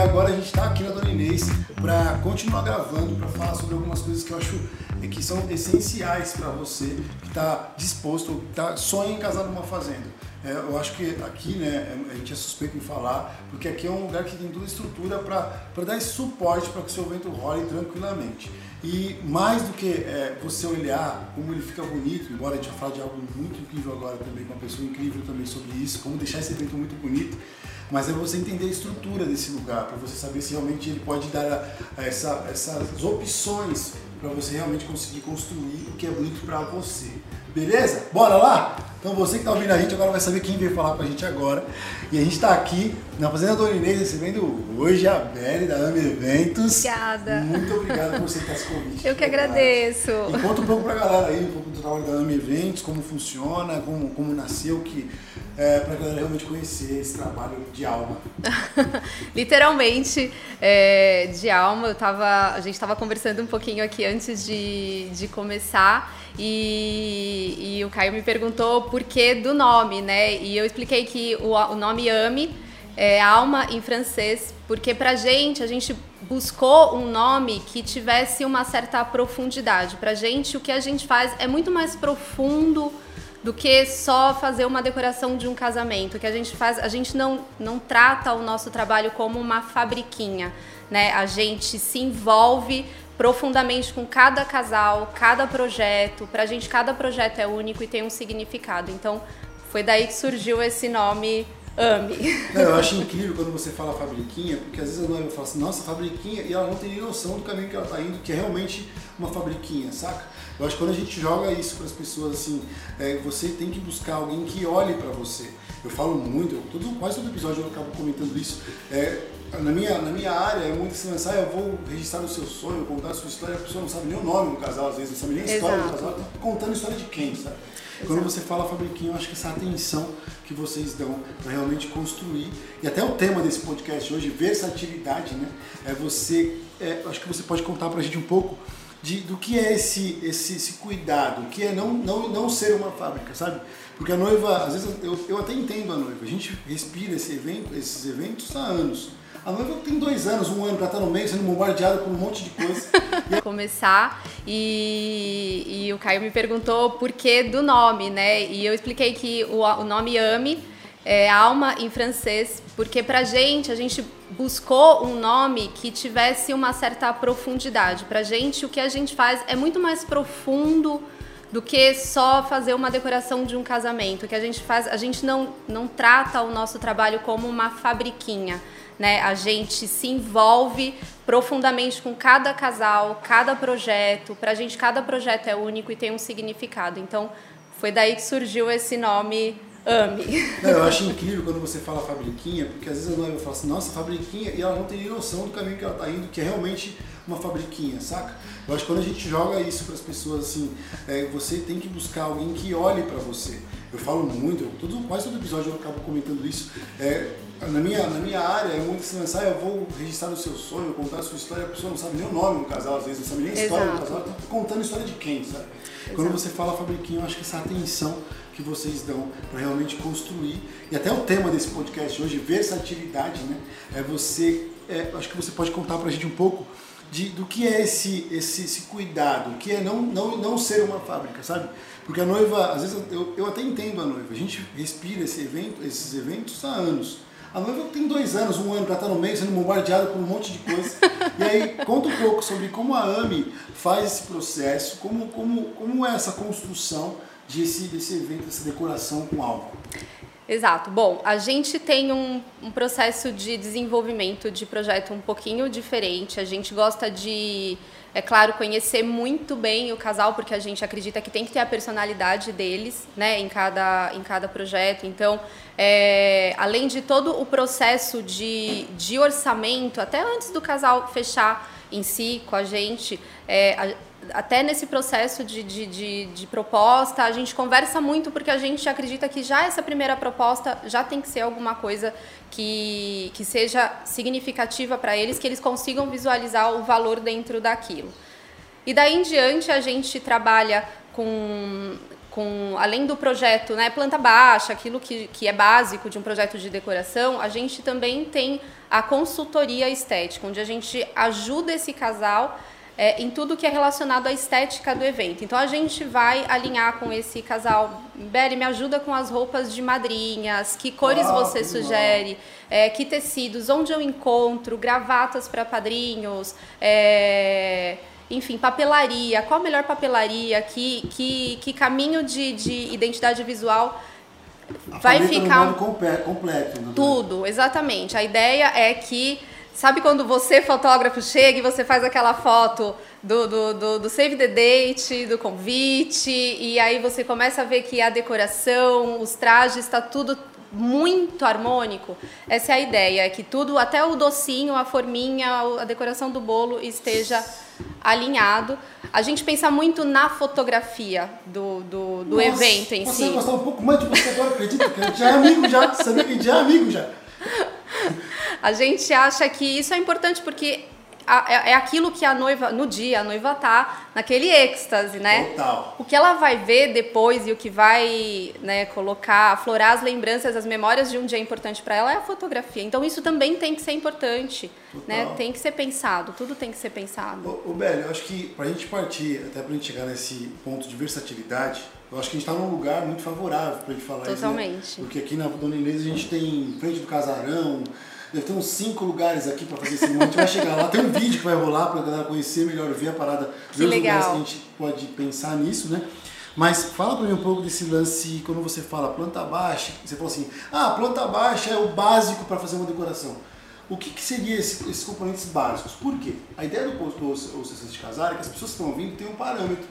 agora a gente está aqui na Dona Inês para continuar gravando, para falar sobre algumas coisas que eu acho que são essenciais para você que está disposto, tá, sonha em casar numa fazenda. É, eu acho que aqui, né, a gente é suspeito em falar, porque aqui é um lugar que tem toda a estrutura para dar esse suporte para que o seu evento role tranquilamente. E mais do que é, você olhar como ele fica bonito, embora a gente vai falar de algo muito incrível agora também, com uma pessoa incrível também sobre isso, como deixar esse evento muito bonito, mas é você entender a estrutura desse lugar, para você saber se realmente ele pode dar a, a essa, essas opções para você realmente conseguir construir o que é bonito para você. Beleza? Bora lá? Então você que está ouvindo a gente agora vai saber quem veio falar com a gente agora. E a gente está aqui na Fazenda Dona Inês recebendo hoje a Beli da AME Eventos. Obrigada. Muito obrigado por aceitar esse convite. Eu que agradeço. E conta um pouco para a galera aí, um pouco do trabalho da AME Eventos, como funciona, como, como nasceu, que é, para a galera realmente conhecer esse trabalho de alma. Literalmente é, de alma. Eu tava, a gente estava conversando um pouquinho aqui antes de, de começar e, e o Caio me perguntou por que do nome, né? E eu expliquei que o, o nome Ame é alma em francês, porque pra gente, a gente buscou um nome que tivesse uma certa profundidade. Pra gente, o que a gente faz é muito mais profundo do que só fazer uma decoração de um casamento. Que a gente faz, a gente não, não trata o nosso trabalho como uma fabriquinha, né? A gente se envolve profundamente com cada casal, cada projeto. Pra gente, cada projeto é único e tem um significado. Então, foi daí que surgiu esse nome Ame. Não, eu acho incrível quando você fala fabriquinha, porque às vezes a noiva fala assim, nossa, fabriquinha, e ela não tem noção do caminho que ela está indo, que é realmente uma fabriquinha, saca? Eu acho que quando a gente joga isso para as pessoas assim, é, você tem que buscar alguém que olhe para você. Eu falo muito, eu, todo, quase todo episódio eu acabo comentando isso. É, na minha, na minha área é muito assim, ah, eu vou registrar o seu sonho, contar a sua história, a pessoa não sabe nem o nome do casal, às vezes não sabe nem a história Exato. do casal, tá contando a história de quem, sabe? Exato. Quando você fala fabriquinho, eu acho que essa atenção que vocês dão para realmente construir, e até o tema desse podcast hoje, versatilidade, né? É você, é, acho que você pode contar para a gente um pouco de, do que é esse, esse, esse cuidado, que é não, não, não ser uma fábrica, sabe? Porque a noiva, às vezes eu, eu até entendo a noiva, a gente respira esse evento, esses eventos há anos. A noiva tem dois anos, um ano para estar no meio, sendo bombardeada por um monte de coisa. Começar e, e o Caio me perguntou por que do nome, né? E eu expliquei que o, o nome Ame é alma em francês, porque pra gente, a gente buscou um nome que tivesse uma certa profundidade. Pra gente, o que a gente faz é muito mais profundo do que só fazer uma decoração de um casamento. O que a gente faz, a gente não, não trata o nosso trabalho como uma fabriquinha né? A gente se envolve profundamente com cada casal, cada projeto. Para a gente, cada projeto é único e tem um significado. Então, foi daí que surgiu esse nome Ame. Não, eu acho incrível quando você fala fabriquinha, porque às vezes a noiva fala assim, nossa, fabriquinha, e ela não tem nem noção do caminho que ela está indo, que é realmente uma fabriquinha, saca? Eu acho que quando a gente joga isso para as pessoas assim, é, você tem que buscar alguém que olhe para você. Eu falo muito, eu, todo, quase todo episódio eu acabo comentando isso. É, na minha, na minha área é muito assim, ah, eu vou registrar o seu sonho, contar a sua história, a pessoa não sabe nem o nome do casal, às vezes não sabe nem a história Exato. do casal, tá contando a história de quem, sabe? Exato. Quando você fala fabriquinho, eu acho que essa atenção que vocês dão para realmente construir, e até o tema desse podcast hoje, versatilidade, né? É você, é, acho que você pode contar para a gente um pouco de, do que é esse, esse, esse cuidado, que é não, não, não ser uma fábrica, sabe? Porque a noiva, às vezes eu, eu até entendo a noiva, a gente respira esse evento, esses eventos há anos. A noiva tem dois anos, um ano para estar no meio, sendo bombardeada por um monte de coisa. E aí, conta um pouco sobre como a AMI faz esse processo, como, como, como é essa construção desse, desse evento, dessa decoração com álcool. Exato. Bom, a gente tem um, um, processo de desenvolvimento de projeto um pouquinho diferente. A gente gosta de, é claro, conhecer muito bem o casal, porque a gente acredita que tem que ter a personalidade deles, né, em cada, em cada projeto. Então, é, além de todo o processo de, de orçamento, até antes do casal fechar em si com a gente, é, a, até nesse processo de, de, de, de, proposta, a gente conversa muito porque a gente acredita que já essa primeira proposta já tem que ser alguma coisa que, que seja significativa para eles, que eles consigam visualizar o valor dentro daquilo. E daí em diante a gente trabalha com com além do projeto, né, planta baixa, aquilo que, que é básico de um projeto de decoração, a gente também tem a consultoria estética, onde a gente ajuda esse casal é, em tudo que é relacionado à estética do evento. Então a gente vai alinhar com esse casal. Beli, me ajuda com as roupas de madrinhas, que cores ah, você que sugere, é, que tecidos, onde eu encontro, gravatas para padrinhos. É, enfim, papelaria, qual a melhor papelaria, que, que, que caminho de, de identidade visual a vai ficar. completo. Né? Tudo, exatamente. A ideia é que. Sabe quando você, fotógrafo, chega e você faz aquela foto do, do, do, do, Save the Date, do convite, e aí você começa a ver que a decoração, os trajes, está tudo muito harmônico. Essa é a ideia, é que tudo, até o docinho, a forminha, a decoração do bolo esteja alinhado. A gente pensa muito na fotografia do, do, do Nossa, evento em você si. Você gostar um pouco mais de você agora, acredita? Que a gente já é amigo já, sabia que a gente já é amigo já. A gente acha que isso é importante porque é, é aquilo que a noiva, no dia, a noiva tá naquele êxtase, né? Total. O que ela vai ver depois e o que vai né, colocar, aflorar as lembranças, as memórias de um dia importante para ela é a fotografia. Então isso também tem que ser importante, né? Tem que ser pensado, tudo tem que ser pensado. O, o Bélio, eu acho que para a gente partir, até para a gente chegar nesse ponto de versatilidade, eu acho que a gente está num lugar muito favorável para a gente falar Totalmente. isso. Né? Porque aqui na Dona Inês a gente tem frente do casarão, Deve ter uns cinco lugares aqui para fazer esse A gente vai chegar lá. Tem um vídeo que vai rolar para a galera conhecer melhor, ver a parada, ver legal. os lugares que a gente pode pensar nisso, né? Mas fala para mim um pouco desse lance, quando você fala planta baixa, você falou assim, ah, planta baixa é o básico para fazer uma decoração. O que, que seria esse, esses componentes básicos? Por quê? A ideia do posto ou de casar é que as pessoas que estão vindo têm um parâmetro.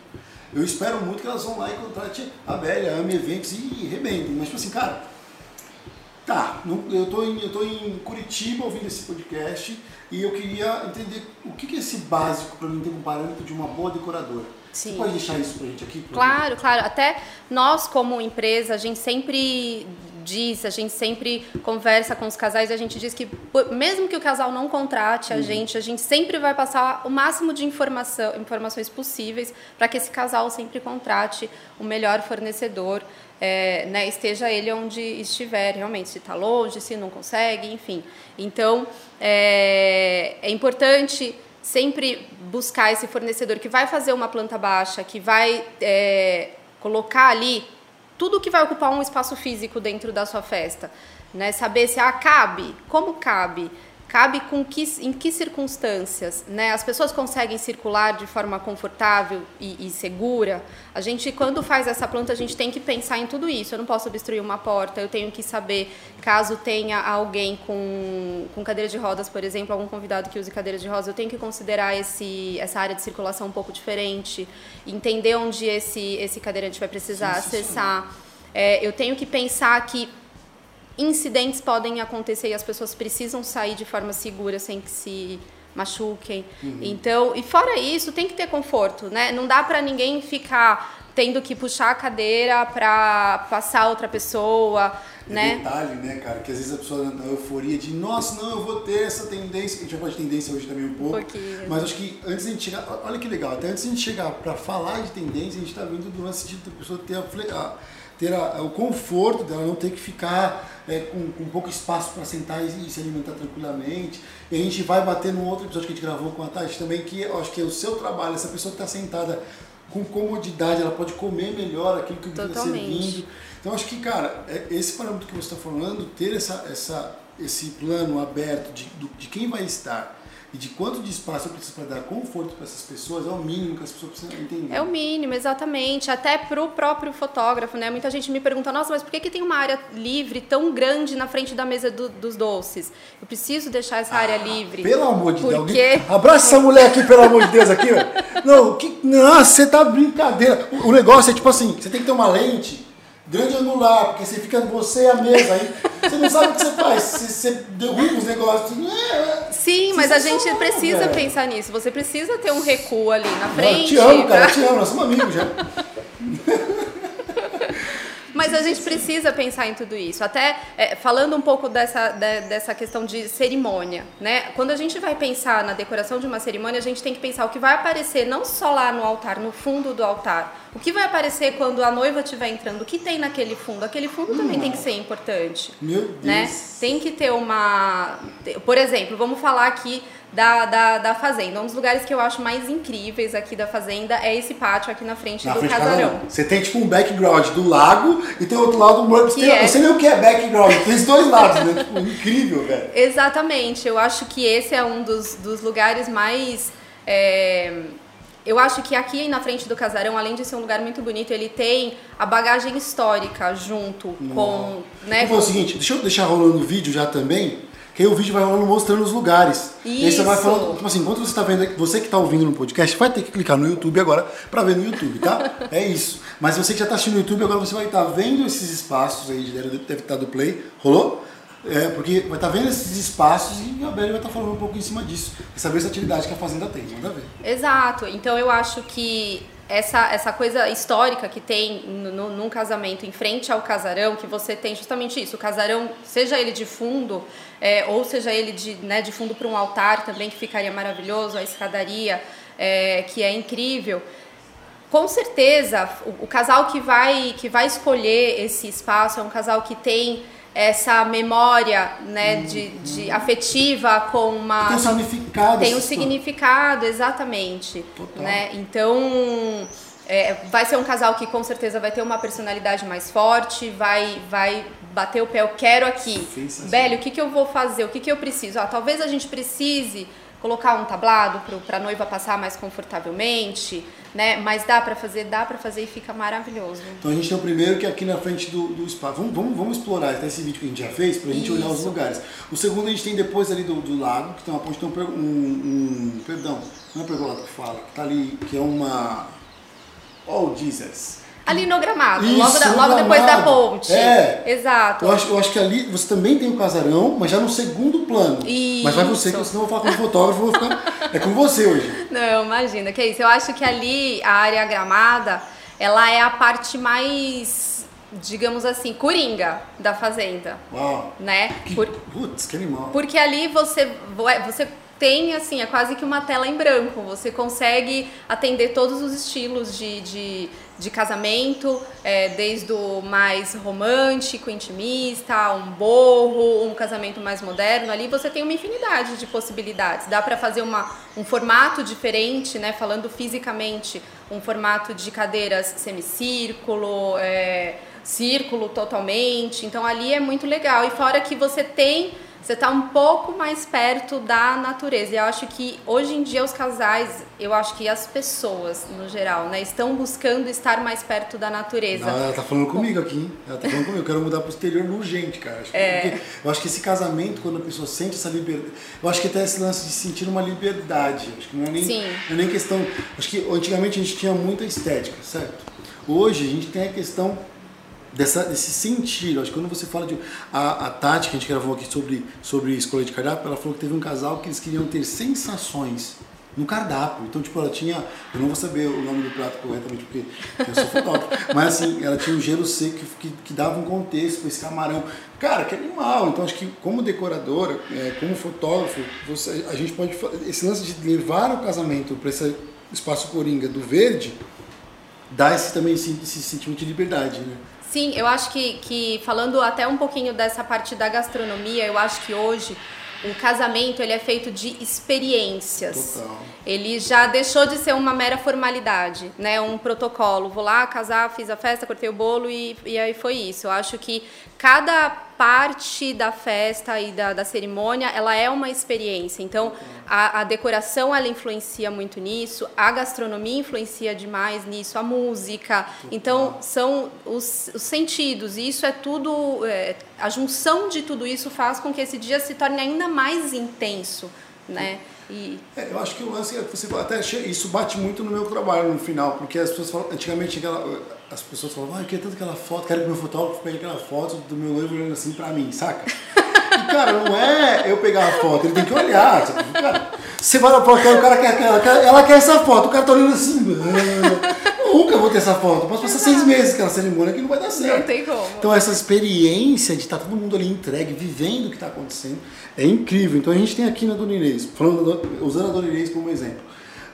Eu espero muito que elas vão lá e contratem a Bélia, a Ame Eventos e rebentem. Mas, tipo assim, cara, Tá, eu estou em, eu tô em Curitiba ouvindo esse podcast e eu queria entender o que, que é esse básico para mim ter um parâmetro de uma boa decoradora. Sim. Você pode deixar isso para a gente aqui? Claro, claro. Até nós, como empresa, a gente sempre a gente sempre conversa com os casais e a gente diz que, mesmo que o casal não contrate a uhum. gente, a gente sempre vai passar o máximo de informação, informações possíveis para que esse casal sempre contrate o melhor fornecedor é, né, esteja ele onde estiver, realmente, se está longe, se não consegue, enfim. Então, é, é importante sempre buscar esse fornecedor que vai fazer uma planta baixa, que vai é, colocar ali tudo que vai ocupar um espaço físico dentro da sua festa. Né? Saber se ah, cabe, como cabe, cabe com que, em que circunstâncias, né? As pessoas conseguem circular de forma confortável e, e, segura. A gente, quando faz essa planta, a gente tem que pensar em tudo isso. Eu não posso obstruir uma porta. Eu tenho que saber, caso tenha alguém com, com cadeira de rodas, por exemplo, algum convidado que use cadeira de rodas, eu tenho que considerar esse, essa área de circulação um pouco diferente, entender onde esse esse cadeirante vai precisar acessar. É, eu tenho que pensar que incidentes podem acontecer e as pessoas precisam sair de forma segura sem que se machuquem. Uhum. Então, e fora isso, tem que ter conforto, né? Não dá para ninguém ficar tendo que puxar a cadeira para passar outra pessoa, é né? detalhe, né, cara, que às vezes a pessoa na euforia de, nossa, não, eu vou ter essa tendência, a gente já pode de tendência hoje também um pouco, um mas acho que antes de a gente chegar, olha que legal, até antes de a gente chegar para falar de tendência, a gente está vindo do lance de a pessoa ter a, a ter a, o conforto dela não ter que ficar é, com, com pouco espaço para sentar e, e, se alimentar tranquilamente. E a gente vai bater num outro episódio que a gente gravou com a Tati também, que eu acho que é o seu trabalho, essa pessoa que está sentada com comodidade, ela pode comer melhor aquilo que o está servindo. Então acho que, cara, é, esse parâmetro que você está falando, ter essa, essa, esse plano aberto de, de quem vai estar e de quanto de espaço eu preciso para dar conforto para essas pessoas é o mínimo que as pessoas precisam entender. É o mínimo, exatamente. Até para o próprio fotógrafo, né? Muita gente me pergunta, nossa, mas por que, que tem uma área livre tão grande na frente da mesa do, dos doces? Eu preciso deixar essa ah, área livre. Pelo amor de. Deus. Abraça essa mulher aqui, pelo amor de Deus, aqui, ó. Não, que... Nossa, você tá brincadeira. O negócio é tipo assim, você tem que ter uma lente grande angular, porque você fica você e a mesa aí, você não sabe o que você faz, você, você derruba os negócios. É, Sim, mas a gente precisa pensar nisso. Você precisa ter um recuo ali na frente. Eu te amo, cara, eu te amo, nós somos amigos já. Mas a gente precisa pensar em tudo isso. Até é, falando um pouco dessa, de, dessa questão de cerimônia, né? Quando a gente vai pensar na decoração de uma cerimônia, a gente tem que pensar o que vai aparecer não só lá no altar, no fundo do altar. O que vai aparecer quando a noiva estiver entrando? O que tem naquele fundo? Aquele fundo também tem que ser importante. Meu Deus. Né? Tem que ter uma. Por exemplo, vamos falar aqui da, da, da fazenda. Um dos lugares que eu acho mais incríveis aqui da fazenda é esse pátio aqui na frente Na do frente casarão. Você tem tipo um background do lago e tem outro lado do é- Não sei nem o que é background, tem os dois lados, né? Tipo, incrível, velho. Exatamente, eu acho que esse é um dos, dos lugares mais. é, Eu acho que aqui na frente do casarão, além de ser um lugar muito bonito, ele tem a bagagem histórica junto com. Né, Vamos fazer o seguinte, deixa eu deixar rolando o vídeo já também, que aí o vídeo vai rolando mostrando os lugares. E aí você vai Isso. falando, tipo assim, enquanto você tá vendo, você que tá ouvindo no podcast, vai ter que clicar no YouTube agora pra ver no YouTube, tá? é isso. Mas você que já tá assistindo no YouTube, agora você vai estar vendo esses espaços aí, deve deve estar do play, rolou? É, porque vai estar vendo esses espaços e a Beli vai estar falando um pouco em cima disso. Essa versatilidade que a Fazenda tem, manda ver. Exato. Então eu acho que essa, essa coisa histórica que tem no, no- num casamento em frente ao casarão, que você tem justamente isso, o casarão, seja ele de fundo, é, ou seja ele de, né, de fundo para um altar também, que ficaria maravilhoso, a escadaria, é, que é incrível. Com certeza, o, o casal que vai, que vai escolher esse espaço é um casal que tem essa memória né, de, de afetiva com uma Tem um significado. tem um significado, exatamente. Total. Né? Então, é, vai ser um casal que com certeza vai ter uma personalidade mais forte, vai, vai bater o pé, eu quero aqui. Belly, o que, que eu vou fazer? O que, que eu preciso? Ah, talvez a gente precise colocar um tablado para a noiva passar mais confortavelmente, né? Mas dá para fazer, dá para fazer e fica maravilhoso. Então a gente tem o primeiro que é aqui na frente do, do espaço. Vamos, vamos, vamos explorar até esse vídeo que a gente já fez pra gente olhar os Isso. lugares. O segundo a gente tem depois ali do, do lago, que tem uma ponte, tem um, um, Perdão, não é pergola que fala, que tá ali, que é uma. Oh, Jesus. Ali no gramado, Isso, logo, da- logo depois da ponte. É. Exato. Eu acho, eu acho que ali você também tem o casarão, mas já no segundo plano. Mas vai você, que Isso. senão eu vou falar com o fotógrafo, vou ficar. É com você hoje. Não, imagina, que é isso. Eu acho que ali a área gramada, ela é a parte mais, digamos assim, coringa da fazenda, Uau. né? Que, Por- putz, que animal. porque ali você, você tem, assim, é quase que uma tela em branco. Você consegue atender todos os estilos de, de, de casamento, é, desde o mais romântico, intimista, um borro, um casamento mais moderno. Ali você tem uma infinidade de possibilidades. Dá para fazer uma, um formato diferente, né? Falando fisicamente, um formato de cadeiras semicírculo, é, círculo totalmente. Então ali é muito legal. E fora que você tem você está um pouco mais perto da natureza. E eu acho que hoje em dia os casais, eu acho que as pessoas no geral, né, estão buscando estar mais perto da natureza. Não, ela tá falando comigo aqui, hein? Ela tá falando comigo. Eu quero mudar pro exterior urgente, cara. Acho que- É. eu acho que esse casamento, quando a pessoa sente essa liberdade. Eu acho que até esse lance de sentir uma liberdade. Acho que não é nem, Sim. não é nem questão. Acho que antigamente a gente tinha muita estética, certo? Hoje a gente tem a questão dessa, desse sentir. Acho que quando você fala de. A, a Tati, que a gente gravou aqui sobre, sobre escolha de cardápio, ela falou que teve um casal que eles queriam ter sensações no cardápio. Então, tipo, ela tinha. Eu não vou saber o nome do prato corretamente porque eu sou fotógrafo. mas assim, ela tinha um gelo seco que, que, que dava um contexto para esse camarão. Cara, que animal. Então, acho que como decoradora, é, como fotógrafo, você, a gente pode. Esse lance de levar o casamento para esse espaço coringa do verde dá esse também esse, esse sentimento de liberdade, né? Sim, eu acho que, que falando até um pouquinho dessa parte da gastronomia, eu acho que hoje o casamento ele é feito de experiências. Total. Ele já deixou de ser uma mera formalidade, né? Um protocolo. Vou lá casar, fiz a festa, cortei o bolo e, e aí foi isso. Eu acho que cada parte da festa e da, da cerimônia, ela é uma experiência. Então, a, a decoração, ela influencia muito nisso, a gastronomia influencia demais nisso, a música. Então, são os, os sentidos. E isso é tudo... é, a junção de tudo isso faz com que esse dia se torne ainda mais intenso, né? E, É, eu acho que o lance é você até isso bate muito no meu trabalho no final, porque as pessoas falam, antigamente aquela, as pessoas falavam, ah, eu queria tanto aquela foto, quero que meu fotógrafo pegue aquela foto do meu noivo olhando assim pra mim, saca? E cara, não é eu pegar a foto, ele tem que olhar. Sabe? Cara, você vai na foto, o cara quer aquela, ela quer essa foto, o cara tá olhando assim. "Ah". nunca vou ter essa foto. Posso passar seis meses aquela cerimônia que não vai dar certo. Não tem como. Então essa experiência de estar todo mundo ali entregue, vivendo o que está acontecendo, é incrível. Então a gente tem aqui na Dona Inês, falando, usando a Dona Inês como exemplo.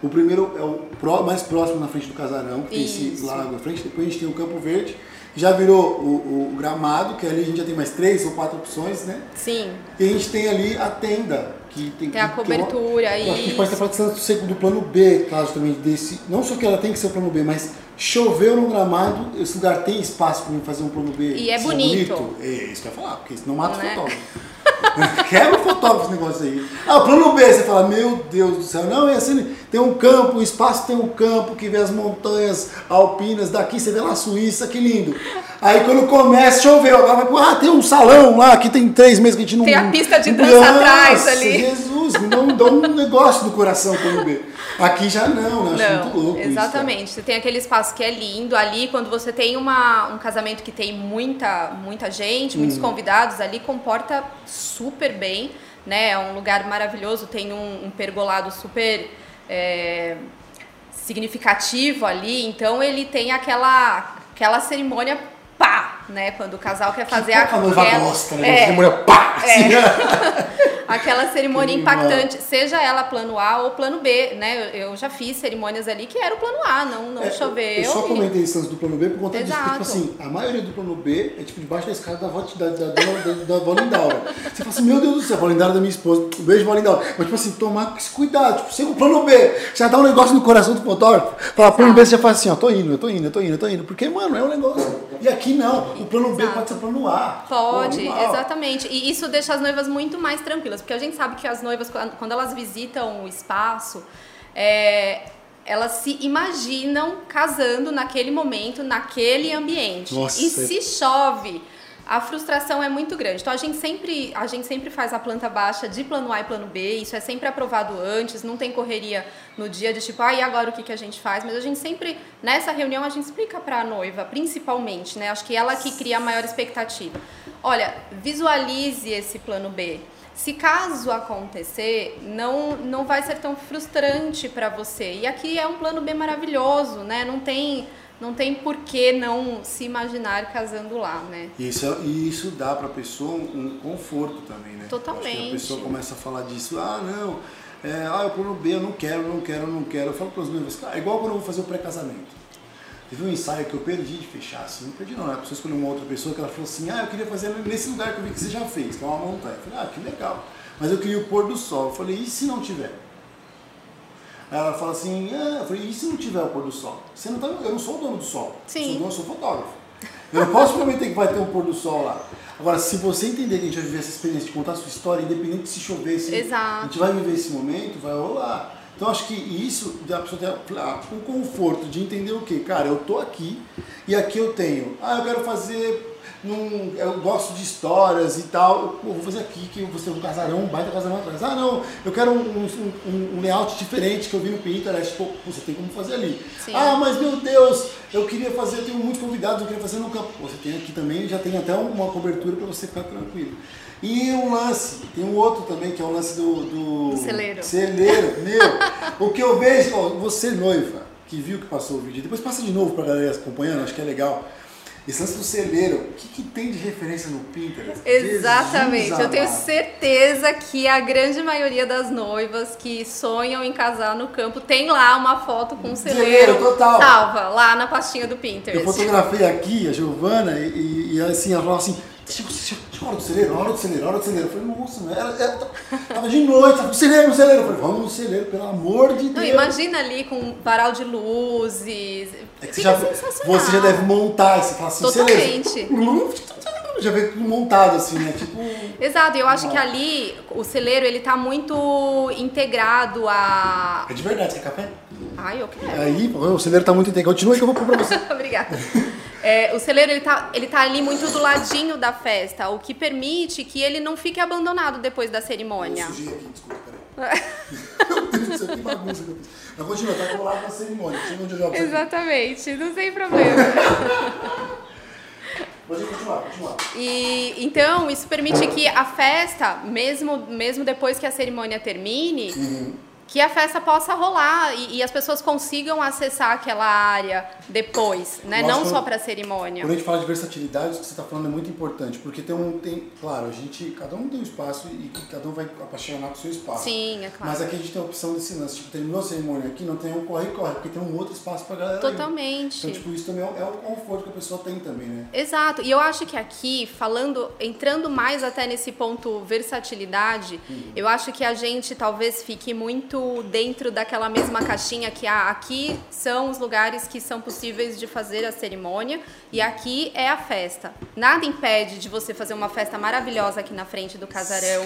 O primeiro é o mais próximo na frente do casarão, que tem esse Isso. lago à frente. Depois a gente tem o Campo Verde. Já virou o, o gramado, que ali a gente já tem mais três ou quatro opções, né? Sim. E a gente tem ali a tenda, que tem, Tem a que- que é uma- cobertura, eu acho que a gente pode estar do segundo- do plano B, caso também desse. Não só que ela tem que ser o plano B, mas choveu no gramado, esse lugar tem espaço para fazer um plano B. E é ser bonito. É isso que eu ia falar, porque senão mata Né? o fotógrafo. Quebra o fotógrafo esse negócio aí. Ah, o plano B, você fala, meu Deus do céu, não, é assim, tem um campo, o espaço tem um campo que vê as montanhas alpinas, daqui você vê lá a Suíça, que lindo. Aí quando começa, choveu, agora vai ah, tem um salão lá que tem três meses que a gente não. Tem a pista de não- dança Nossa, atrás ali. Jesus, me dá um, negócio no coração quando vê. Aqui já não, né? Acho muito Não, louco isso, exatamente. Você tem aquele espaço que é lindo ali, quando você tem uma, um casamento que tem muita, muita gente, Hum. muitos convidados ali, comporta super bem, né? É um lugar maravilhoso, tem um, um pergolado super é, significativo ali, então ele tem aquela, aquela cerimônia pá, né? Quando o casal quer fazer noiva aquela, gosta, né? é, Cerimônia pá! assim. aquela cerimônia Que impactante, seja ela plano A ou plano B, né? Eu, eu já fiz cerimônias ali que era o plano A, não, não É, choveu. Eu só comentei lance do plano B por conta disso. Porque, tipo Exato. assim, a maioria do plano B é tipo debaixo da escada da avó da, da, da, da, da avó Lindaura. Você fala assim, meu Deus do céu, a avó Lindaura é da minha esposa. Um beijo, avó Lindaura. Mas, tipo assim, tomar esse cuidado. Tipo, chega o plano B, já dá um negócio no coração do fotógrafo. Fala, plano B, você já faz assim, ó, tô indo, eu tô indo, eu tô indo, eu tô indo. Porque, mano, é um negócio. E aqui não. O plano B Exato. pode ser plano A. Pode, exatamente. E isso deixa as noivas muito mais tranquilas, porque a gente sabe que as noivas, quando quando elas visitam o espaço, é, elas se imaginam casando naquele momento, naquele ambiente. Nossa. E se chove, a frustração é muito grande. Então a gente sempre, a gente sempre faz a planta baixa de plano A e plano B, isso é sempre aprovado antes, não tem correria no dia de tipo, ah, e agora o que, que a gente faz? Mas a gente sempre, nessa reunião, a gente explica para a noiva, principalmente, né? Acho que ela que cria a maior expectativa. Olha, visualize esse plano B. Se caso acontecer, não, não vai ser tão frustrante para você. E aqui é um plano B maravilhoso, né? Não tem, não tem por que não se imaginar casando lá, né? E isso, é- e isso dá pra pessoa um, conforto também, né? Totalmente. A pessoa começa a falar disso, ah, não, é, ah, eu plano B, eu não quero, eu não quero, eu não quero. Eu falo para os meus, cara, é igual quando eu vou fazer o pré-casamento. Teve um ensaio que eu perdi de fechar, assim, não perdi não, né? A pessoa escolheu uma outra pessoa que ela falou assim, ah, eu queria fazer nesse lugar que eu vi que você já fez, que é uma montanha. Eu falei, ah, que legal. Mas eu queria o pôr do sol. Eu falei, e se não tiver? Ela fala assim, ah, eu falei, e se não tiver o pôr do sol? Você não tá, eu não sou o dono do sol. Sim. Eu sou, o dono, sou fotógrafo. Eu não posso prometer que vai ter um pôr do sol lá. Agora, se você entender que a gente vai viver essa experiência de contar a sua história, independente se chover, se Exato. a gente vai viver esse momento, vai rolar. Então acho que isso a pessoa ah, um conforto de entender o que, cara, eu tô aqui e aqui eu tenho. Ah, eu quero fazer eu gosto de histórias e tal. Eu vou fazer aqui que você tem um casarão, um baita casarão atrás. Ah, não, eu quero um, um, um- um layout diferente que eu vi no Pinterest. Pô, você tem como fazer ali. Sim. Ah, mas meu Deus, eu queria fazer, eu tenho muitos convidados, eu queria fazer no campo. Você tem aqui também, já tem até uma cobertura para você ficar tranquilo. E um lance, tem um outro também, que é o lance do. do Do celeiro. Celeiro, meu. o que eu vejo, ó, você noiva, que viu que passou o vídeo, depois passa de novo pra galera acompanhando, acho que é legal. Esse lance do celeiro, o que, que tem de referência no Pinterest? Exatamente. Jesus Eu tenho certeza que a grande maioria das noivas que sonham em casar no campo tem lá uma foto com um celeiro. Celeiro, total. Salva, lá na pastinha do Eu Pinterest. fotografei aqui a Giovana e, e, e assim, ela falou assim, chegou, chegou, chegou a hora do celeiro, a hora do celeiro, a hora do celeiro. Eu falei, nossa? Era, era, tava de noite, tava no celeiro, no celeiro. Eu falei, vamos no celeiro, pelo amor de Não, Deus. imagina ali com um varal de luzes. É que você já, você já deve montar, fala assim, Totalmente. celeiro. Já vem tudo montado assim, né? Tipo. Exato, eu acho que ali o celeiro ele tá muito integrado a. É de verdade, você quer café? Ai, eu quero. Aí, o celeiro tá muito integrado. Continua que eu vou pra você. Obrigada. É, o celeiro ele tá, ele tá ali muito do ladinho da festa, o que permite que ele não fique abandonado depois da cerimônia. Eu sujei aqui, desculpa, peraí. Meu Deus do céu, que bagunça que eu fiz. Mas continua, tá colado na cerimônia. Chega onde eu jogo. Exatamente, não tem problema. Pode continuar, continuar. E então isso permite que a festa, mesmo, mesmo depois que a cerimônia termine, que a festa possa rolar e, e, as pessoas consigam acessar aquela área depois, né? Não só para cerimônia. Quando a gente fala de versatilidade, o que você está falando é muito importante, porque tem um, tem, claro, a gente, cada um tem um espaço e cada um vai apaixonar com o seu espaço. Sim, é claro. Mas aqui a gente tem a opção desse lance, tipo, terminou a cerimônia aqui, não tem um corre-corre, porque tem um outro espaço para galera. Totalmente. Então, tipo, isso também é, é o conforto que a pessoa tem também, né? Exato. E eu acho que aqui, falando, entrando mais até nesse ponto versatilidade, uhum. eu acho que a gente talvez fique muito dentro daquela mesma caixinha que ah, aqui são os lugares que são possíveis de fazer a cerimônia e aqui é a festa. Nada impede de você fazer uma festa maravilhosa aqui na frente do casarão.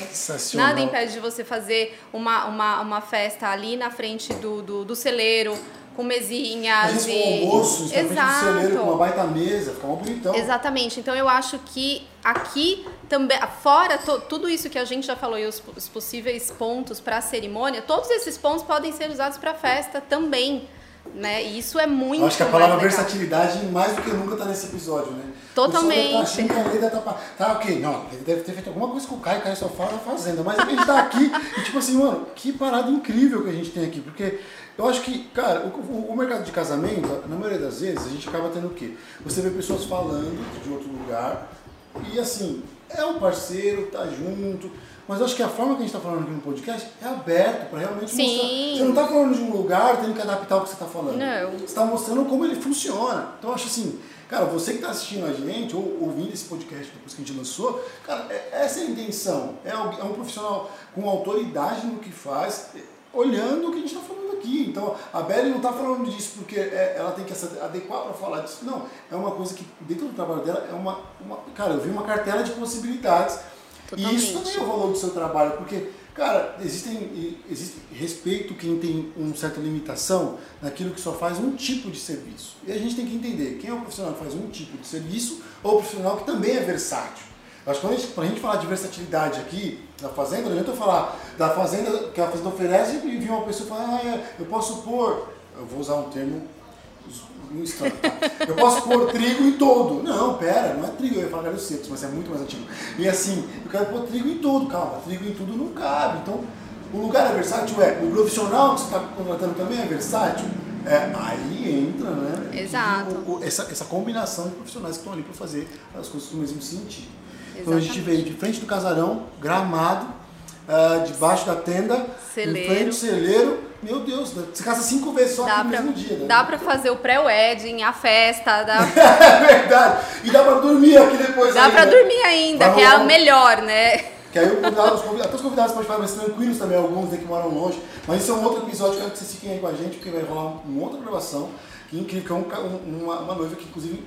Nada impede de você fazer uma, uma, uma festa ali na frente do, do, do celeiro com mesinhas e... almoço, Exato. celeiro com uma baita mesa, fica muito bonitão. Exatamente. Então eu acho que aqui também, fora to, tudo isso que a gente já falou e os, os possíveis pontos para a cerimônia, todos esses pontos podem ser usados para a festa também. Né? E isso é muito. Eu acho que a palavra versatilidade, mais do que nunca, está nesse episódio, né? Totalmente. Tá, tá, tá ok, não, ele deve ter feito alguma coisa com o Caio, o Caio só fala da fazenda. Mas a gente está aqui e, tipo assim, mano, que parada incrível que a gente tem aqui, porque eu acho que, cara, o, o, mercado de casamento, na maioria das vezes, a gente acaba tendo o quê? Você vê pessoas falando de outro lugar e assim, é um parceiro, tá junto. Mas eu acho que a forma que a gente está falando aqui no podcast é aberto para realmente Sim. mostrar. Você não está falando de um lugar tendo que adaptar o que você está falando. Não. Você está mostrando como ele funciona. Então eu acho assim, cara, você que está assistindo a gente ou ouvindo esse podcast depois que a gente lançou, cara, é, essa é a intenção. É, é um profissional com autoridade no que faz, olhando o que a gente está falando. Então, a Belly não está falando disso porque é, ela tem que se adequar para falar disso. Não, é uma coisa que dentro do trabalho dela é uma, uma cara, eu vi uma cartela de possibilidades. Totalmente. E isso também é o valor do seu trabalho, porque, cara, existem, existe respeito quem tem uma certa limitação naquilo que só faz um tipo de serviço. E a gente tem que entender quem é o profissional que faz um tipo de serviço ou o profissional que também é versátil. Acho que quando a gente, falar de versatilidade aqui, na fazenda, não adianta eu falar da fazenda que a fazenda oferece e vir uma pessoa falar, ah, é, eu posso pôr, eu vou usar um termo instante, tá? eu posso pôr trigo em todo. Não, pera, não é trigo, eu ia falar galhos secos, mas é muito mais antigo. E assim, eu quero pôr trigo em tudo, calma, trigo em tudo não cabe. Então, o lugar é versátil, é, o profissional que você está contratando também é versátil. É, aí entra, né? Exato. O, o, essa, essa combinação de profissionais que estão ali para fazer as coisas no mesmo sentido. Então a gente veio de frente do casarão, gramado, uh, debaixo da tenda, celeiro. em frente do celeiro. Meu Deus, você casa cinco vezes só dá no pra, mesmo dia. Né? Dá pra fazer o pré-wedding, a festa. Dá... é verdade. E dá pra dormir aqui depois. Dá ainda. pra dormir ainda, Vai que é a melhor, né? Que aí os convidados, até os convidados podem ficar mais tranquilos também, alguns né, que moram longe. Mas isso é um outro episódio, quero que vocês fiquem aí com a gente, porque vai rolar uma outra gravação. Que incrível, que é um, uma, uma noiva que inclusive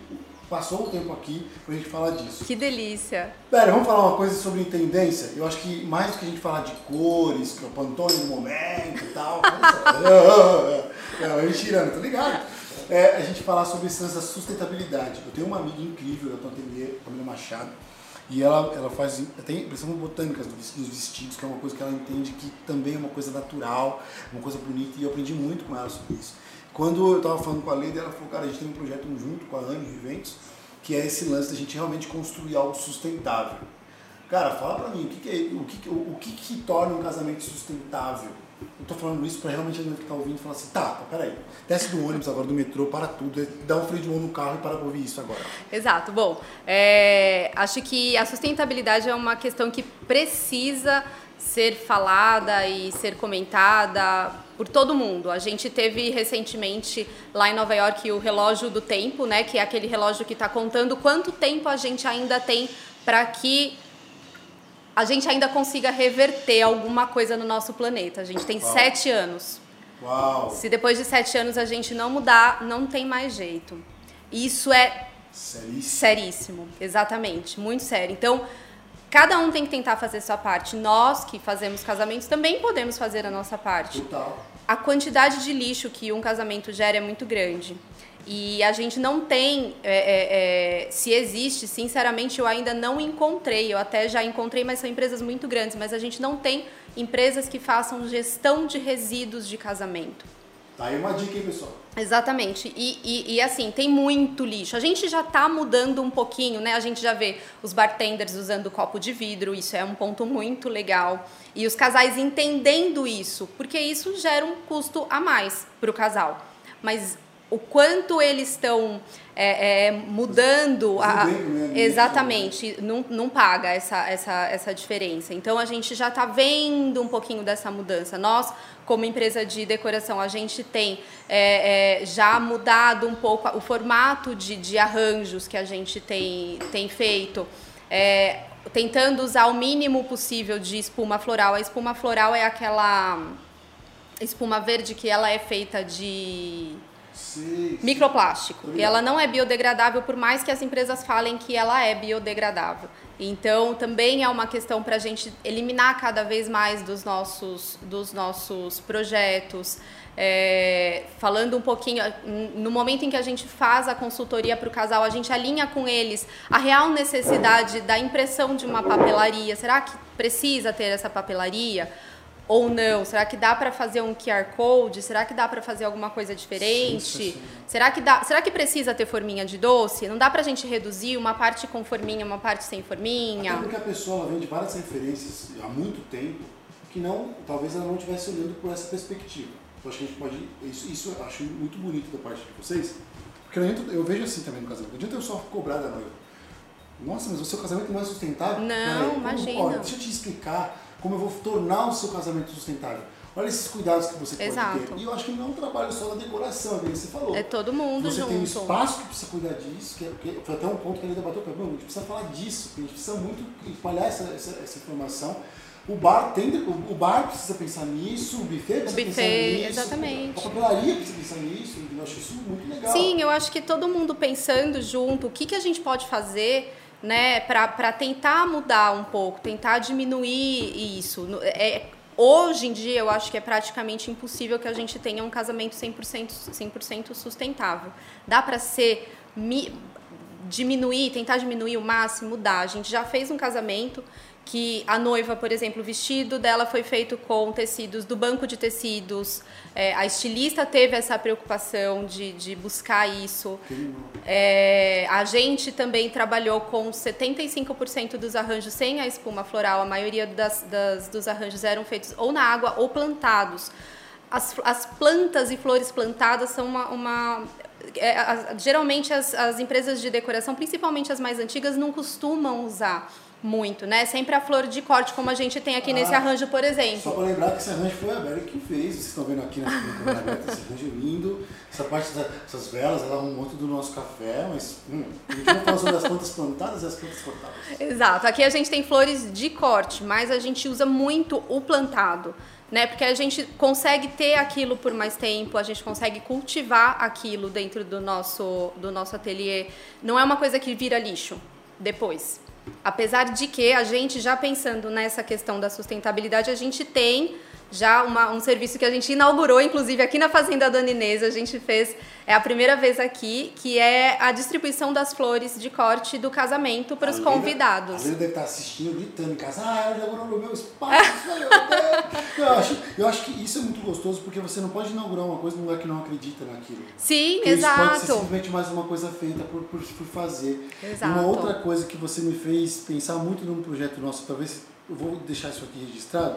passou o tempo aqui pra gente falar disso. Que delícia! Pera, vamos falar uma coisa sobre tendência? Eu acho que mais do que a gente falar de cores, que é o Pantone no momento e tal. é, é, é, tirando, tá ligado? É, a gente falar sobre essa sustentabilidade. Eu tenho uma amiga incrível, a atender, Camila Machado, e ela, ela faz, tem impressões botânicas dos vestidos, que é uma coisa que ela entende que também é uma coisa natural, uma coisa bonita, e eu aprendi muito com ela sobre isso. Quando eu estava falando com a Leida, ela falou, cara, a gente tem um projeto junto com a Anne Viventes, que é esse lance da gente realmente construir algo sustentável. Cara, fala pra mim, o que, que é, o, que, o, que, que torna um casamento sustentável? Eu tô falando isso para realmente a que tá ouvindo falar assim, tá, tá, peraí, desce do ônibus agora, do metrô, para tudo, dá um freio de mão no carro e para pra ouvir isso agora. Exato, bom, é, acho que a sustentabilidade é uma questão que precisa ser falada e ser comentada por todo mundo. A gente teve recentemente lá em Nova York o relógio do tempo, né, que é aquele relógio que está contando quanto tempo a gente ainda tem para que a gente ainda consiga reverter alguma coisa no nosso planeta. A gente tem Uau. sete anos. Uau. Se depois de sete anos a gente não mudar, não tem mais jeito. Isso é seríssimo. seríssimo, exatamente, muito sério. Então Cada um tem que tentar fazer sua parte. Nós que fazemos casamentos também podemos fazer a nossa parte. Total. A quantidade de lixo que um casamento gera é muito grande. E a gente não tem, é, é, é, se existe, sinceramente eu ainda não encontrei, eu até já encontrei, mas são empresas muito grandes, mas a gente não tem empresas que façam gestão de resíduos de casamento. Tá aí uma dica, hein, pessoal? Exatamente. E, e, e, assim, tem muito lixo. A gente já está mudando um pouquinho, né? A gente já vê os bartenders usando copo de vidro, isso é um ponto muito legal. E os casais entendendo isso, porque isso gera um custo a mais para o casal. Mas o quanto eles estão é, é, mudando a, né? exatamente. Não, não paga essa, essa, essa diferença. Então a gente já está vendo um pouquinho dessa mudança. Nós como empresa de decoração a gente tem é, é, já mudado um pouco o formato de, de arranjos que a gente tem, tem feito é, tentando usar o mínimo possível de espuma floral. A espuma floral é aquela espuma verde que ela é feita de Sim, microplástico. E ela não é biodegradável, por mais que as empresas falem que ela é biodegradável. Então, também é uma questão para a gente eliminar cada vez mais dos nossos, dos nossos projetos. É, falando um pouquinho, no momento em que a gente faz a consultoria para o casal, a gente alinha com eles a real necessidade da impressão de uma papelaria. Será que precisa ter essa papelaria? Ou não? Será que dá para fazer um QR Code? Será que dá para fazer alguma coisa diferente? Sim, sim. Será que dá? Será que precisa ter forminha de doce? Não dá para a gente reduzir uma parte com forminha, uma parte sem forminha? Até porque a pessoa vende várias referências há muito tempo que não, talvez ela não estivesse olhando por essa perspectiva. Eu acho que a gente pode, isso, isso eu acho muito bonito da parte de vocês, porque eu, eu vejo assim também no casamento. Não adianta eu só cobrar da noiva. Nossa, mas o seu casamento não é sustentável? Não, Peraí, imagina. Olha, deixa eu te explicar como eu vou tornar o seu casamento sustentável. Olha esses cuidados que você Exato. pode ter. E eu acho que não é um trabalho só da decoração, como você falou. É todo mundo você junto. tem um espaço que precisa cuidar disso, que, é, que foi até um ponto que ele debateu, a gente precisa falar disso, a gente precisa muito espalhar essa, essa, essa informação. O bar, tem, o, bar precisa pensar nisso, o buffet precisa o buffet, pensar nisso. Exatamente. A papelaria precisa pensar nisso, eu acho isso muito legal. Sim, eu acho que todo mundo pensando junto, o que, que a gente pode fazer né, para tentar mudar um pouco, tentar diminuir isso. É, hoje em dia, eu acho que é praticamente impossível que a gente tenha um casamento 100%, 100 sustentável. Dá para ser diminuir, tentar diminuir o máximo, dá. A gente já fez um casamento que a noiva, por exemplo, o vestido dela foi feito com tecidos do banco de tecidos. É, a estilista teve essa preocupação de, de buscar isso. É, a gente também trabalhou com 75% dos arranjos sem a espuma floral. A maioria das, das, dos arranjos eram feitos ou na água ou plantados. As, as plantas e flores plantadas são uma, uma é, geralmente as, as empresas de decoração, principalmente as mais antigas, não costumam usar muito, né? Sempre a flor de corte, como a gente tem aqui ah, nesse arranjo, por exemplo. Só para lembrar que esse arranjo foi a Bela que fez. Vocês estão vendo aqui na câmera esse arranjo lindo. Essa parte dessas velas, ela arrumou muito do nosso café, mas hum, a gente vai falar sobre as plantas plantadas e as plantas cortadas. Exato. Aqui a gente tem flores de corte, mas a gente usa muito o plantado. Né? Porque a gente consegue ter aquilo por mais tempo, a gente consegue cultivar aquilo dentro do nosso, do nosso ateliê. Não é uma coisa que vira lixo depois. Apesar de que a gente já pensando nessa questão da sustentabilidade, a gente tem já uma, um serviço que a gente inaugurou, inclusive aqui na Fazenda Dona Inês, a gente fez, é a primeira vez aqui, que é a distribuição das flores de corte do casamento para os convidados. Às vezes deve estar assistindo, gritando em casa, ah, ela inaugurou no meu espaço, eu, acho, eu acho que isso é muito gostoso, porque você não pode inaugurar uma coisa num lugar que não acredita naquilo. Sim, porque exato. Isso pode ser simplesmente mais uma coisa feita por, por, por fazer. Exato. Uma outra coisa que você me fez pensar muito num projeto nosso, talvez eu vou deixar isso aqui registrado,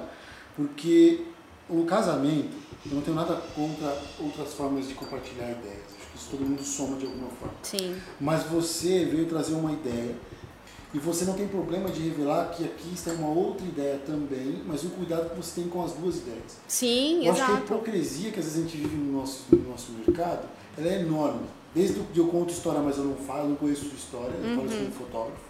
porque o casamento, eu não tenho nada contra outras formas de compartilhar ideias. Acho que isso todo mundo soma de alguma forma. Sim. Mas você veio trazer uma ideia e você não tem problema de revelar que aqui está uma outra ideia também, mas o cuidado que você tem com as duas ideias. Sim, eu exato. acho que a hipocrisia que às vezes a gente vive no nosso, no nosso mercado, ela é enorme. Desde que eu conto história, mas eu não falo, eu não conheço sua história, eu uhum. falo como fotógrafo.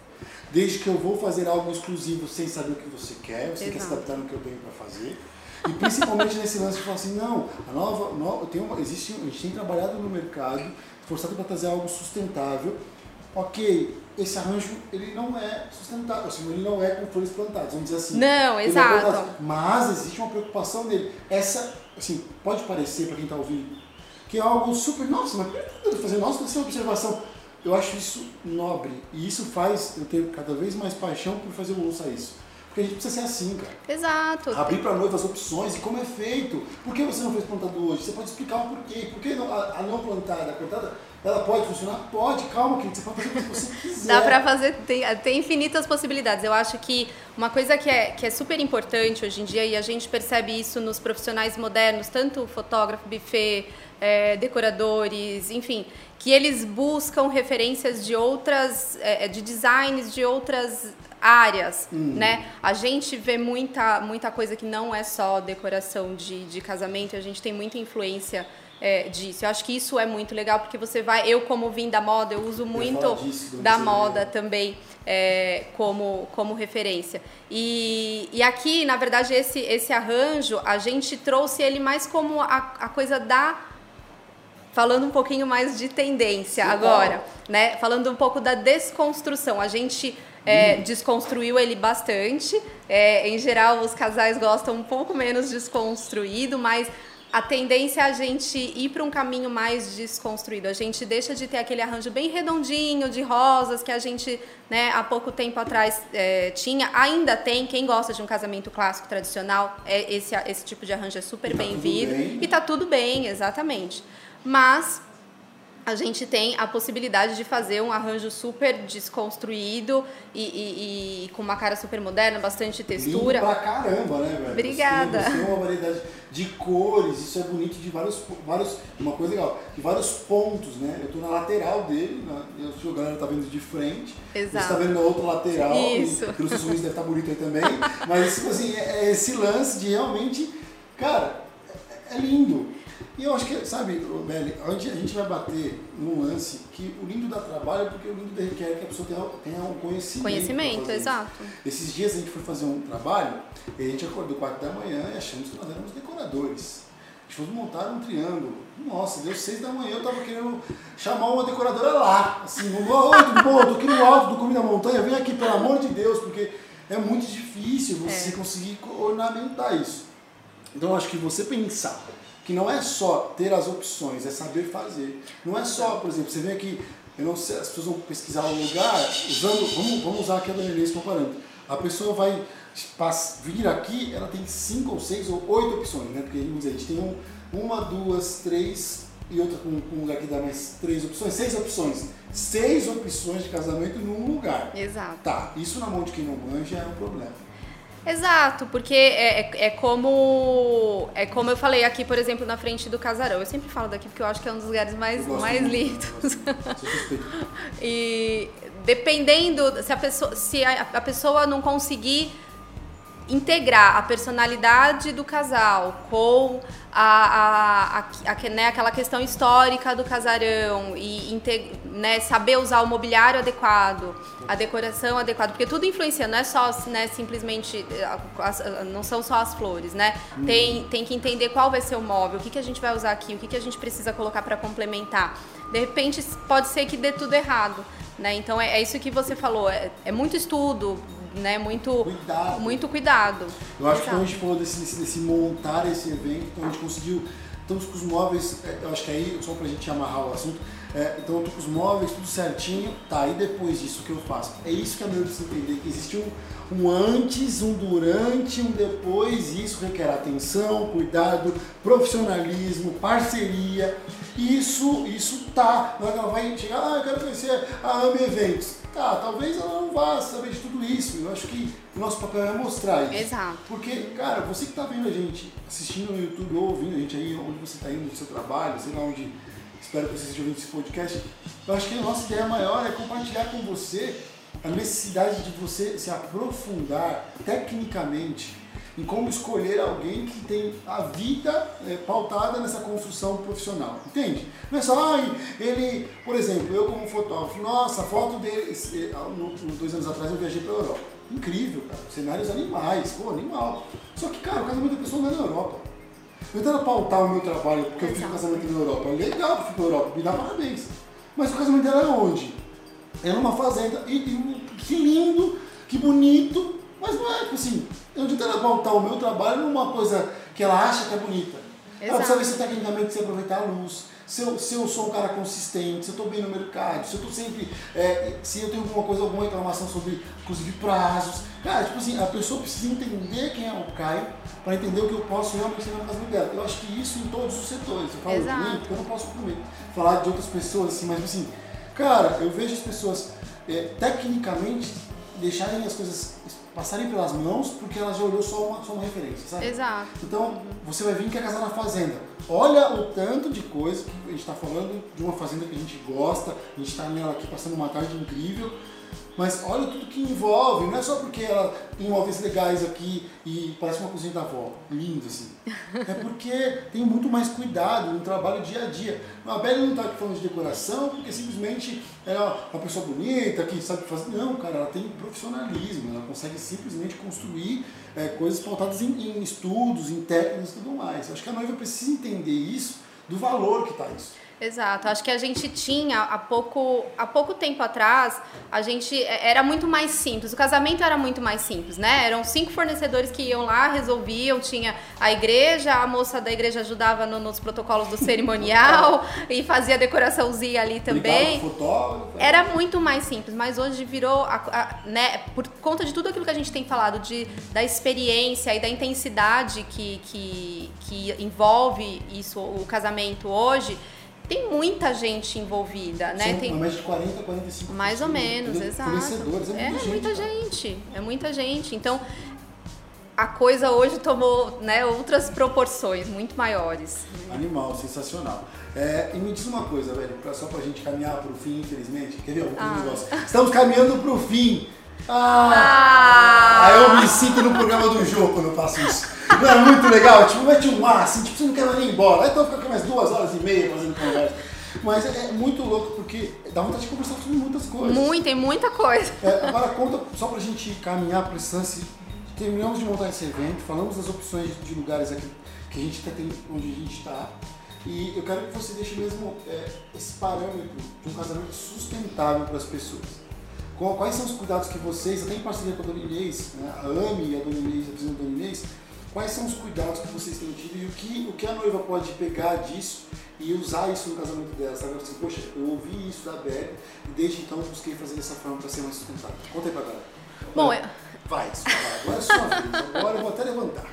Desde que eu vou fazer algo exclusivo sem saber o que você quer, você Exato. quer se adaptar no que eu tenho para fazer. E principalmente nesse lance de falar assim, não, a nova, nova tem uma, existe, a gente tem trabalhado no mercado, forçado para trazer algo sustentável. Ok, esse arranjo ele não é sustentável, assim, ele não é com flores plantadas, vamos dizer assim. Não, é exato. É mas existe uma preocupação dele. Essa, assim, pode parecer para quem está ouvindo que é algo super, nossa, mas por que está fazendo? Nossa, essa observação. Eu acho isso nobre e isso faz eu ter cada vez mais paixão por fazer o ouça isso. Porque a gente precisa ser assim, cara. Exato. Abrir para noiva as opções e como é feito. Por que você não fez plantado hoje? Você pode explicar o porquê. Por que não, a, a, não plantada, a plantada, ela pode funcionar? Pode, calma, querido. Você pode fazer o que você quiser. Dá para fazer, tem, tem infinitas possibilidades. Eu acho que uma coisa que é, que é super importante hoje em dia, e a gente percebe isso nos profissionais modernos, tanto fotógrafo, buffet, é, decoradores, enfim, que eles buscam referências de outras, é, de designs de outras áreas, uhum. né? A gente vê muita, muita coisa que não é só decoração de, de casamento, a gente tem muita influência é, disso. Eu acho que isso é muito legal porque você vai, eu como vim da moda, eu uso muito disso, da moda também é, como, como referência. E, e aqui, na verdade, esse, esse arranjo, a gente trouxe ele mais como a, a coisa da falando um pouquinho mais de tendência agora, né? Falando um pouco da desconstrução. A gente é, desconstruiu ele bastante. É, em geral, os casais gostam um pouco menos desconstruído, mas a tendência é a gente ir para um caminho mais desconstruído. A gente deixa de ter aquele arranjo bem redondinho de rosas que a gente, né, há pouco tempo atrás é, tinha. Ainda tem. Quem gosta de um casamento clássico tradicional, é, esse, esse tipo de arranjo é super tá bem-vindo. Bem. E tá tudo bem, exatamente. Mas a gente tem a possibilidade de fazer um arranjo super desconstruído e, e, e com uma cara super moderna, bastante textura. Lindo pra caramba, né, velho? Obrigada. Você tem, uma variedade de cores, isso é bonito de vários, vários. Uma coisa legal, de vários pontos, né? Eu tô na lateral dele, né? a galera tá vendo de frente. Exato. Você tá vendo na outra lateral. Isso. E, o seu deve estar tá bonito aí também. Mas, tipo assim, é, é esse lance de realmente. Cara, é, é lindo. E eu acho que, sabe, Beli, a gente vai bater num lance que o lindo dá trabalho porque o lindo requer que a pessoa tenha, tenha um conhecimento. Conhecimento, exato. Esses dias a gente foi fazer um trabalho e a gente acordou 4 da manhã e achamos que nós éramos decoradores. A gente foi montar um triângulo. Nossa, deu 6 da manhã, eu tava querendo chamar uma decoradora lá. Assim, oi, tudo bom? Eu tô aqui no alto do Cume da Montanha, vem aqui, pelo amor de Deus, porque é muito difícil você é. conseguir ornamentar isso. Então eu acho que você pensar que não é só ter as opções, é saber fazer. Não é só, por exemplo, você vem aqui, eu não sei, as pessoas vão pesquisar um lugar usando, vamos, vamos usar aqui a Dona Inês parâmetro. A pessoa vai vir aqui, ela tem cinco ou seis ou oito opções, né? Porque vamos dizer, a gente tem um, uma, duas, três e outra com, com um lugar que dá mais três opções, seis opções. Seis opções de casamento num lugar. Exato. Tá, isso na mão de quem não manja é um problema. Exato, porque é, é, é, como é como eu falei aqui, por exemplo, na frente do casarão. Eu sempre falo daqui porque eu acho que é um dos lugares mais, mais lindos. e dependendo se a pessoa se a, a pessoa não conseguir integrar a personalidade do casal com a, a, a, né, aquela questão histórica do casarão e né, saber usar o mobiliário adequado, a decoração adequada, porque tudo influencia, não é só né, simplesmente, não são só as flores, né? Hum. Tem, tem que entender qual vai ser o móvel, o que, que a gente vai usar aqui, o que, que a gente precisa colocar para complementar. De repente pode ser que dê tudo errado. Né? Então é, é isso que você falou, é, é muito estudo, né, muito cuidado. Muito cuidado. Eu acho Exato. que quando a gente falou desse, desse, desse, montar esse evento, então a gente conseguiu, estamos com os móveis, é, eu acho que aí, só pra gente amarrar o assunto, é, então com os móveis, tudo certinho, tá, e depois disso o que eu faço? É isso que a minha precisa entender, que existe um, um antes, um durante, um depois, e isso requer atenção, cuidado, profissionalismo, parceria, isso, isso tá, não é que ela vai chegar, ah, eu quero conhecer a AME Eventos, Tá, talvez ela não vá saber de tudo isso. Eu acho que o nosso papel é mostrar isso. Exato. Porque, cara, você que está vendo a gente, assistindo no YouTube ou ouvindo a gente aí, onde você está indo no seu trabalho, sei lá onde, espero que você esteja ouvindo esse podcast, eu acho que a nossa ideia maior é compartilhar com você a necessidade de você se aprofundar tecnicamente em como escolher alguém que tem a vida é, pautada nessa construção profissional. Entende? Não é só, ai, ele, por exemplo, eu como fotógrafo, nossa, a foto dele, no, no, dois anos atrás eu viajei para a Europa. Incrível, cara. Cenários animais, pô, animal. Só que, cara, o casamento da pessoa não é na Europa. Eu tentando pautar o meu trabalho porque eu fiz um casamento na Europa. Legal que eu fui para a Europa, me dá parabéns. Mas o casamento dela é onde? É numa fazenda. E, e que lindo, que bonito, mas não é, tipo assim, eu tentando pautar o meu trabalho numa coisa que ela acha que é bonita. Exato. Ela precisa ver se tecnicamente você aproveitar a luz, se eu, se eu sou um cara consistente, se eu estou bem no mercado, se eu estou sempre. É, se eu tenho alguma coisa, alguma reclamação sobre, inclusive, prazos. Cara, tipo assim, a pessoa precisa entender quem é o Caio para entender o que eu posso realmente fazer na casa dela. Eu acho que isso em todos os setores. Eu falo Exato. de mim, porque eu não posso comer, falar de outras pessoas, assim, mas assim, cara, eu vejo as pessoas é, tecnicamente deixarem as coisas passarem pelas mãos porque ela já olhou só uma, só uma referência, sabe? Exato. Então, você vai vir que é casa na fazenda. Olha o tanto de coisa que a gente está falando de uma fazenda que a gente gosta, a gente está nela aqui passando uma tarde incrível, mas olha tudo que envolve, não é só porque ela tem móveis legais aqui e parece uma cozinha da avó, lindo assim. É porque tem muito mais cuidado no trabalho dia a dia. A Bela não está aqui falando de decoração porque simplesmente ela é uma pessoa bonita que sabe fazer. Não, cara, ela tem profissionalismo, ela consegue simplesmente construir é, coisas pautadas em, em estudos, em técnicas e tudo mais. Acho que a noiva precisa entender isso, do valor que está isso. Exato. Acho que a gente tinha há pouco, há pouco tempo atrás, a gente é, era muito mais simples. O casamento era muito mais simples, né? Eram cinco fornecedores que iam lá, resolviam. Tinha a igreja, a moça da igreja ajudava no, nos protocolos do cerimonial e fazia decoraçãozinha ali também. Fotógrafo, era muito mais simples, mas hoje virou, a, a, né? Por conta de tudo aquilo que a gente tem falado, de, da experiência e da intensidade que, que, que envolve isso, o casamento hoje tem muita gente envolvida, né? Tem mais de 40, 45 mais ou menos, exato. Fornecedores, é muita é gente. muita gente, é muita gente. Então a coisa hoje tomou né, outras proporções muito maiores. Animal, sensacional. É, e me diz uma coisa, velho, só pra gente caminhar pro fim, infelizmente. Quer ver um Ah. negócio? Estamos caminhando pro fim. Ah, Ah! Aí eu me sinto no programa do jogo quando eu faço isso. Não é muito legal? Tipo, mete um ar, assim, tipo, você não quer mais nem ir embora. Aí então fica aqui mais duas horas e meia fazendo conversa. Mas é, é muito louco porque dá vontade de conversar sobre muitas coisas. Muito, tem muita coisa. É, agora conta, só pra gente caminhar esse lance, terminamos de montar esse evento, falamos das opções de lugares aqui que a gente tá tem, onde a gente está. E eu quero que você deixe mesmo é, esse parâmetro de um casamento sustentável para as pessoas. Quais são os cuidados que vocês, até em parceria com a Dona Inês, né, a AMI e a Dona Inês, a presidente da Dona Inês, quais são os cuidados que vocês têm tido e o que, o que a noiva pode pegar disso e usar isso no casamento dela? Sabe assim, poxa, eu ouvi isso da Bela e desde então busquei fazer dessa forma para ser mais sustentável. Conta aí pra galera. Bom, Vai, eu- Vai, agora é sua vez. Agora eu vou até levantar.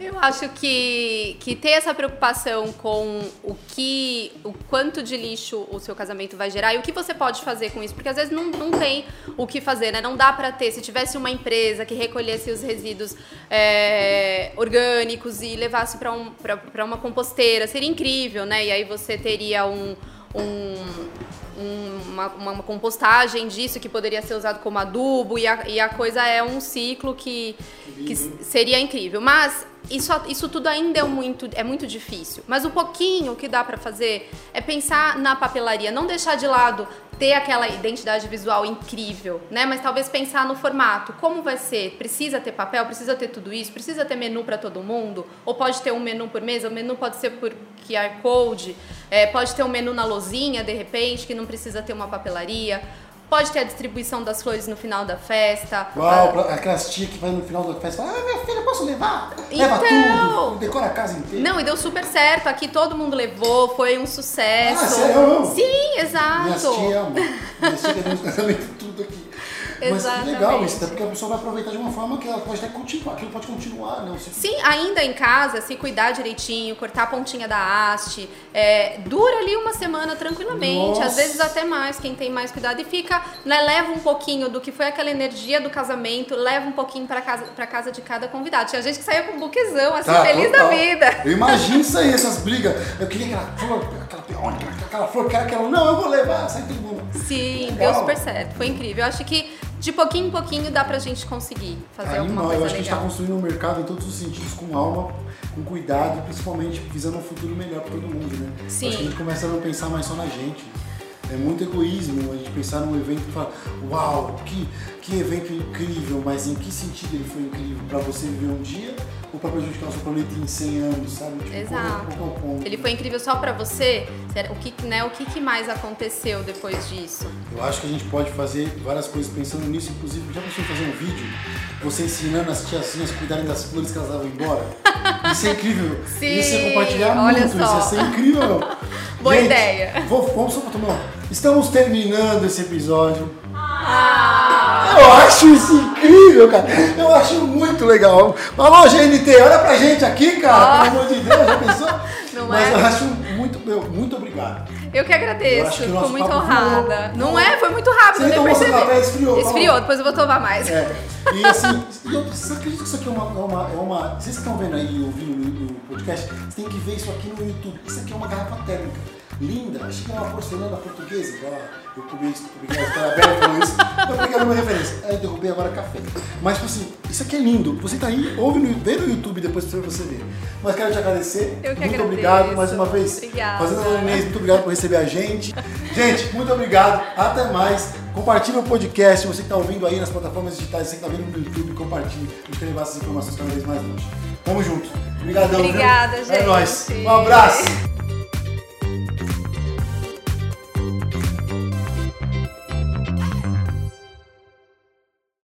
Eu acho que, que ter essa preocupação com o que, o quanto de lixo o seu casamento vai gerar e o que você pode fazer com isso, porque às vezes não, não tem o que fazer, né? Não dá pra ter. Se tivesse uma empresa que recolhesse os resíduos é, orgânicos e levasse pra um, uma composteira, seria incrível, né? E aí você teria um, um- um- uma, uma- compostagem disso que poderia ser usado como adubo e a, e a coisa é um ciclo que, que seria incrível. Mas isso, isso tudo ainda é muito, é muito difícil. Mas o pouquinho que dá pra fazer é pensar na papelaria, não deixar de lado ter aquela identidade visual incrível, né? Mas talvez pensar no formato, como vai ser? Precisa ter papel? Precisa ter tudo isso? Precisa ter menu para todo mundo? Ou pode ter um menu por mesa? O menu pode ser por QR Code, é, pode ter um menu na lozinha, de repente, que não precisa ter uma papelaria. Pode ter a distribuição das flores no final da festa. Uau, Ah, pra- aquelas tias que vai no final da festa e ah, minha filha, posso levar? Leva Então. tudo, decora a casa inteira. Não, e deu super certo. Aqui todo mundo levou, foi um sucesso. Ah, sério? Sim, exato. Minhas tias amam. Minhas tias um casamento tudo aqui. Mas que Exatamente. legal isso, até porque a pessoa vai aproveitar de uma forma que ela pode até continuar, aquilo pode continuar, né? Você- Sim, ainda em casa, se cuidar direitinho, cortar a pontinha da haste, é, dura ali uma semana tranquilamente, Nossa. às vezes até mais, quem tem mais cuidado, e fica, né, leva um pouquinho do que foi aquela energia do casamento, leva um pouquinho pra casa, pra casa de cada convidado. Tinha gente que saía com um buquezão, assim, Tá, feliz total. da vida. Eu imagino isso aí, essas brigas. Eu queria aquela flor, aquela peônia, aquela, aquela flor, quero aquela. Não, eu vou levar, sai todo mundo. Sim, Legal. deu super certo, foi incrível. Eu acho que de pouquinho em pouquinho dá pra gente conseguir fazer alguma Animal, eu coisa acho que a gente está legal. construindo um mercado em todos os sentidos, com alma, com cuidado, e principalmente visando um futuro melhor para todo mundo, né? Sim. Acho que a gente começa a não pensar mais só na gente. É muito egoísmo a gente pensar num evento e falar, uau, que, que evento incrível, mas em que sentido ele foi incrível? Para você viver um dia ou para prejudicar o seu planeta em 100 anos, sabe? Tipo, Exato. Qual, é- é ponto? Ele foi incrível só pra você? O que, né, o que, que mais aconteceu depois disso? Eu acho que a gente pode fazer várias coisas pensando nisso, inclusive já pensou em fazer um vídeo, você ensinando as tiazinhas a cuidarem das flores que elas levam embora? Isso é incrível. Sim, isso é compartilhar muito, só. isso ser incrível. Boa gente, ideia. Vamos, vamos só tomar. Estamos terminando esse episódio. Ah. Eu acho isso incrível, cara. Eu acho muito legal. Alô, GNT, olha pra gente aqui, cara. Pelo amor de Deus, já pensou? Não Mas é? eu acho muito, meu, muito obrigado. Eu que agradeço, eu fico muito honrada. Não é? Foi muito rápido, Você nem percebi. Café, esfriou. Esfriou, depois eu vou tomar mais. É. E assim, eu, você acredita que isso aqui é uma, é uma, é uma. Vocês que estão vendo aí e ouvindo no podcast, vocês têm que ver isso aqui no YouTube. Isso aqui é uma garrafa térmica linda, achei que era uma porcelana portuguesa. Eu comi isso, publiquei a história aberta com isso, eu peguei uma referência. Aí eu derrubei agora café. Mas, tipo assim, isso aqui é lindo. Você tá aí, ouve no, vê no YouTube depois pra você ver. Mas quero te agradecer. Eu que muito agradeço. obrigado mais uma vez. Obrigada. Fazendo um mês, muito obrigado por receber a gente. Gente, muito obrigado. Até mais. Compartilhe o podcast. Você que está ouvindo aí nas plataformas digitais, você que está vendo no YouTube, compartilhe. A gente quer levar essas informações cada vez mais longe. Tamo junto. Obrigadão. Obrigada, viu? gente. É nóis. Um abraço.